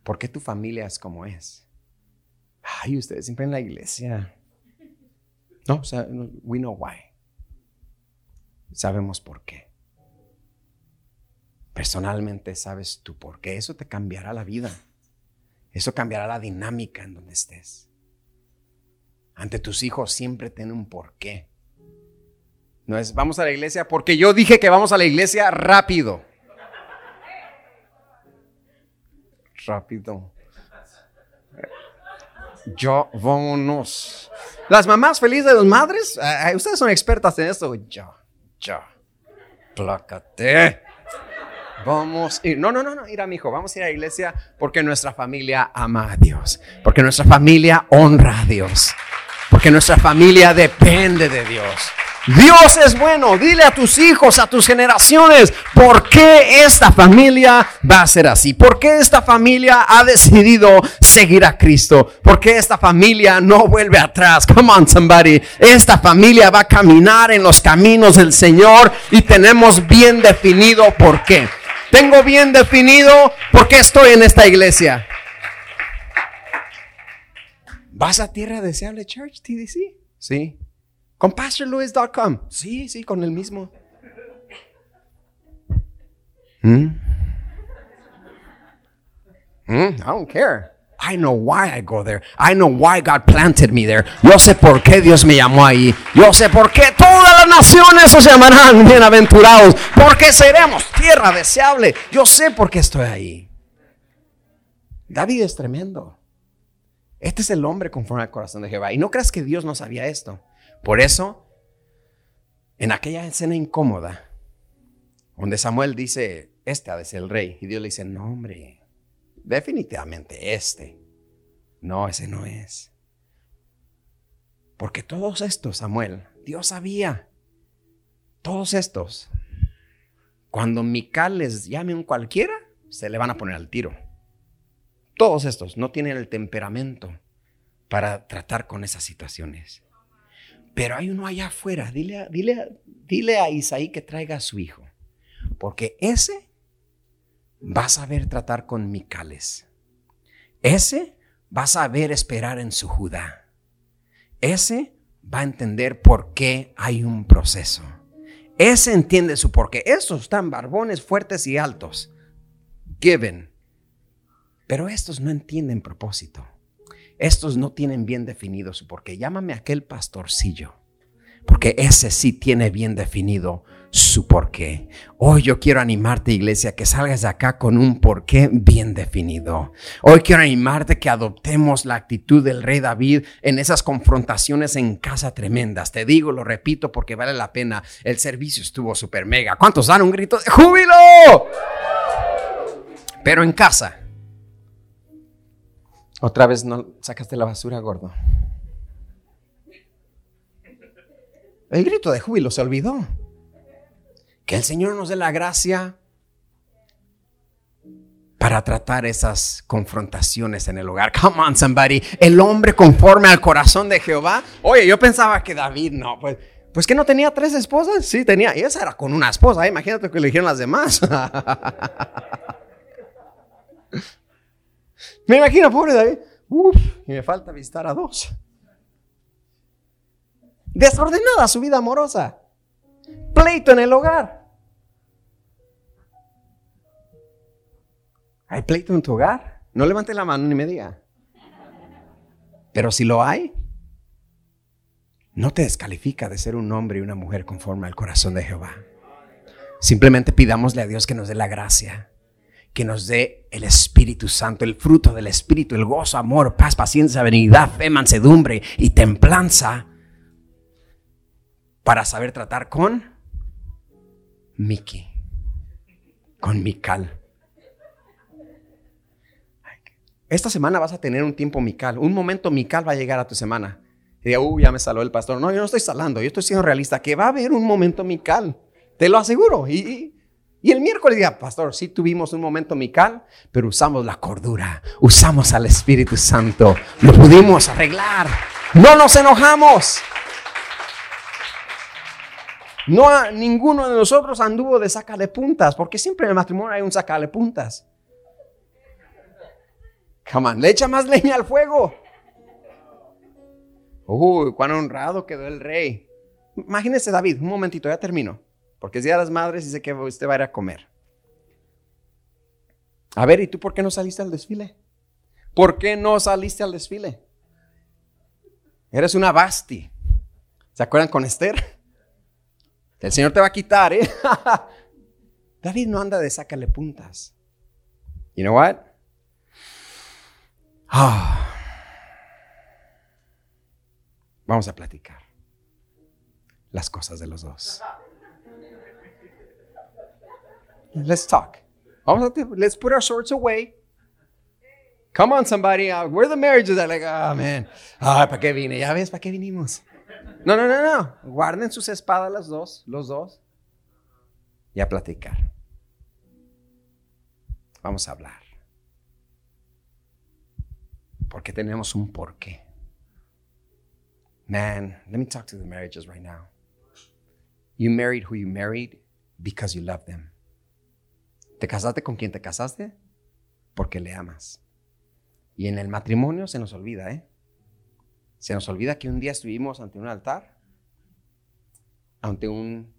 ¿Por qué tu familia es como es? Ay, ustedes siempre en la iglesia. No, o sea, we know why. Sabemos por qué. Personalmente sabes tú por qué. Eso te cambiará la vida. Eso cambiará la dinámica en donde estés. Ante tus hijos siempre ten un porqué. No es vamos a la iglesia porque yo dije que vamos a la iglesia rápido. Rápido. Yo, vámonos. Las mamás felices de las madres, eh, eh, ustedes son expertas en esto. Yo, yo. Plácate. Vamos a ir. No, no, no, no, ir a mi hijo. Vamos a ir a la iglesia porque nuestra familia ama a Dios. Porque nuestra familia honra a Dios. Porque nuestra familia depende de Dios. Dios es bueno. Dile a tus hijos, a tus generaciones, ¿por qué esta familia va a ser así? ¿Por qué esta familia ha decidido seguir a Cristo? ¿Por qué esta familia no vuelve atrás? Come on, somebody. Esta familia va a caminar en los caminos del Señor y tenemos bien definido por qué. Tengo bien definido por qué estoy en esta iglesia. ¿Vas a Tierra Deseable Church, TDC? Sí. ¿Con pastorluis.com? Sí, sí, con el mismo. ¿Mm? ¿Mm? I don't care. I know why I go there. I know why God planted me there. Yo sé por qué Dios me llamó ahí. Yo sé por qué todas las naciones se llamarán bienaventurados. Porque seremos tierra deseable. Yo sé por qué estoy ahí. David es tremendo. Este es el hombre conforme al corazón de Jehová. Y no creas que Dios no sabía esto. Por eso, en aquella escena incómoda, donde Samuel dice, este ha de ser el rey, y Dios le dice, no hombre, definitivamente este. No, ese no es. Porque todos estos, Samuel, Dios sabía, todos estos, cuando Mical les llame un cualquiera, se le van a poner al tiro. Todos estos no tienen el temperamento para tratar con esas situaciones. Pero hay uno allá afuera. Dile, dile, dile a Isaí que traiga a su hijo. Porque ese va a saber tratar con Micales. Ese va a saber esperar en su Judá. Ese va a entender por qué hay un proceso. Ese entiende su porqué. Esos están barbones fuertes y altos. Given. Pero estos no entienden propósito. Estos no tienen bien definido su porqué. Llámame aquel pastorcillo, porque ese sí tiene bien definido su porqué. Hoy yo quiero animarte, iglesia, que salgas de acá con un porqué bien definido. Hoy quiero animarte que adoptemos la actitud del rey David en esas confrontaciones en casa tremendas. Te digo, lo repito porque vale la pena. El servicio estuvo súper mega. ¿Cuántos dan un grito de júbilo? Pero en casa otra vez no sacaste la basura, gordo. El grito de júbilo se olvidó. Que el Señor nos dé la gracia para tratar esas confrontaciones en el hogar. Come on, somebody. El hombre conforme al corazón de Jehová. Oye, yo pensaba que David no, pues, pues que no tenía tres esposas. Sí, tenía. Y esa era con una esposa. Imagínate que le dijeron las demás. Me imagino, pobre David. Uf, y me falta visitar a dos. Desordenada su vida amorosa. Pleito en el hogar. ¿Hay pleito en tu hogar? No levante la mano ni me diga. Pero si lo hay, no te descalifica de ser un hombre y una mujer conforme al corazón de Jehová. Simplemente pidámosle a Dios que nos dé la gracia que nos dé el Espíritu Santo, el fruto del Espíritu, el gozo, amor, paz, paciencia, benignidad, fe, mansedumbre y templanza para saber tratar con Miki, con Mical. Esta semana vas a tener un tiempo Mical, un momento Mical va a llegar a tu semana. Y diga, uh, ya me saló el pastor. No, yo no estoy salando, yo estoy siendo realista, que va a haber un momento Mical, te lo aseguro. y el miércoles día, pastor, sí tuvimos un momento mical, pero usamos la cordura, usamos al Espíritu Santo, lo pudimos arreglar, no nos enojamos. No, ninguno de nosotros anduvo de sacarle puntas, porque siempre en el matrimonio hay un sacarle puntas. Come on, le echa más leña al fuego. Uy, cuán honrado quedó el rey. Imagínese David, un momentito, ya termino. Porque es Día de las Madres y sé que usted va a ir a comer. A ver, ¿y tú por qué no saliste al desfile? ¿Por qué no saliste al desfile? Eres una basti. ¿Se acuerdan con Esther? El Señor te va a quitar, ¿eh? David no anda de sácale puntas. You know what? Ah. Vamos a platicar las cosas de los dos. Let's talk. Vamos a, let's put our swords away. Come on, somebody. Uh, where the marriages are like, oh, man. Ah, ¿para qué vine? Ya ves, ¿para qué vinimos? No, no, no, no. Guarden sus espadas las dos, los dos. Y a platicar. Vamos a hablar. Porque tenemos un porqué. Man, let me talk to the marriages right now. You married who you married because you love them. Te casaste con quien te casaste porque le amas. Y en el matrimonio se nos olvida, ¿eh? Se nos olvida que un día estuvimos ante un altar, ante un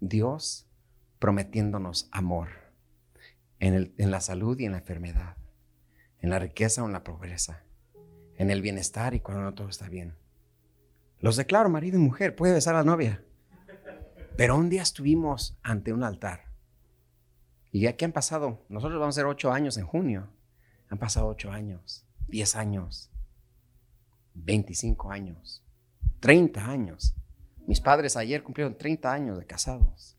Dios prometiéndonos amor en, en la salud y en la enfermedad, en la riqueza o en la pobreza, en el bienestar y cuando no todo está bien. Los declaro marido y mujer, puede besar a la novia. Pero un día estuvimos ante un altar. ¿Y aquí han pasado? Nosotros vamos a ser ocho años en junio. Han pasado ocho años, diez años, veinticinco años, treinta años. Mis padres ayer cumplieron treinta años de casados.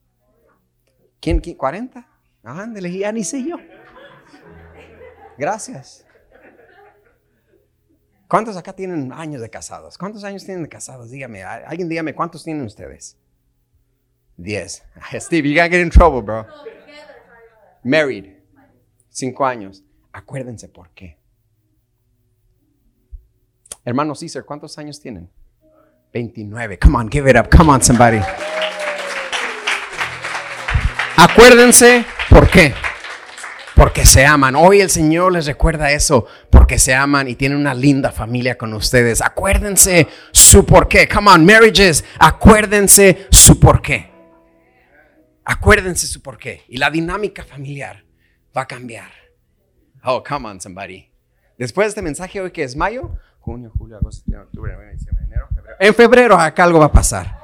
¿Quién? quién ¿40? Ándale, ya ni sé yo. Gracias. ¿Cuántos acá tienen años de casados? ¿Cuántos años tienen de casados? Dígame, alguien dígame, ¿cuántos tienen ustedes? Diez. Steve, you gotta get in trouble, bro. Married. Cinco años. Acuérdense por qué. Hermano César, ¿cuántos años tienen? 29. Come on, give it up. Come on, somebody. Acuérdense por qué. Porque se aman. Hoy el Señor les recuerda eso. Porque se aman y tienen una linda familia con ustedes. Acuérdense su por qué. Come on, marriages. Acuérdense su por qué. Acuérdense su por qué. Y la dinámica familiar va a cambiar. Oh, come on, somebody. Después de este mensaje hoy que es mayo, junio, julio, agosto, septiembre, octubre, noviembre, diciembre, enero, febrero. En febrero acá algo va a pasar.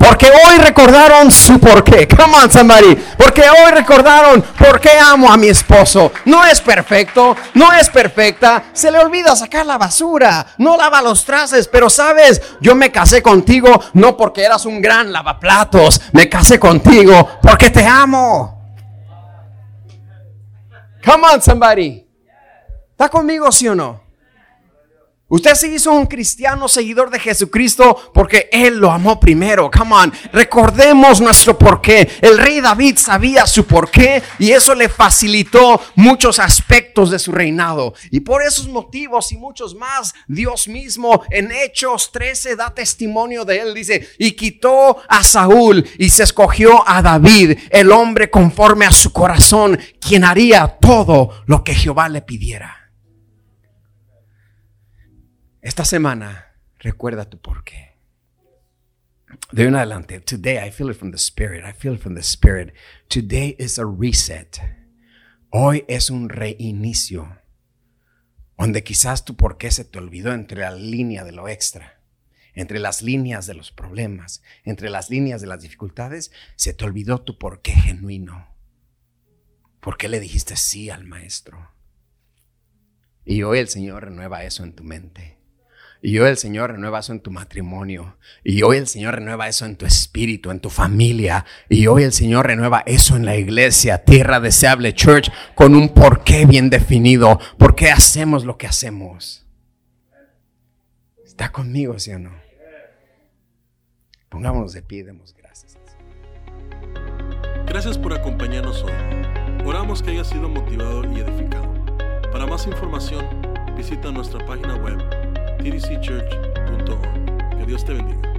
Porque hoy recordaron su porqué. Come on, somebody. Porque hoy recordaron por qué amo a mi esposo. No es perfecto, no es perfecta. Se le olvida sacar la basura. No lava los trastes. Pero sabes, yo me casé contigo no porque eras un gran lavaplatos. Me casé contigo porque te amo. Come on, somebody. ¿Está conmigo, sí o no? Usted se hizo un cristiano seguidor de Jesucristo porque Él lo amó primero. Come on, recordemos nuestro porqué. El rey David sabía su porqué y eso le facilitó muchos aspectos de su reinado. Y por esos motivos y muchos más, Dios mismo en Hechos 13 da testimonio de Él. Dice, y quitó a Saúl y se escogió a David, el hombre conforme a su corazón, quien haría todo lo que Jehová le pidiera. Esta semana recuerda tu porqué. De en adelante, today I feel it from the Spirit. I feel it from the Spirit. Today is a reset. Hoy es un reinicio. Donde quizás tu porqué se te olvidó entre la línea de lo extra, entre las líneas de los problemas, entre las líneas de las dificultades, se te olvidó tu porqué genuino. ¿Por qué le dijiste sí al maestro? Y hoy el Señor renueva eso en tu mente. Y hoy el Señor renueva eso en tu matrimonio. Y hoy el Señor renueva eso en tu espíritu, en tu familia. Y hoy el Señor renueva eso en la iglesia, Tierra Deseable Church, con un porqué bien definido. ¿Por qué hacemos lo que hacemos? ¿Está conmigo, sí o no? Pongámonos de pie demos gracias.
Gracias por acompañarnos hoy. Oramos que haya sido motivado y edificado. Para más información, visita nuestra página web tdcchurch.org. Que Dios te bendiga.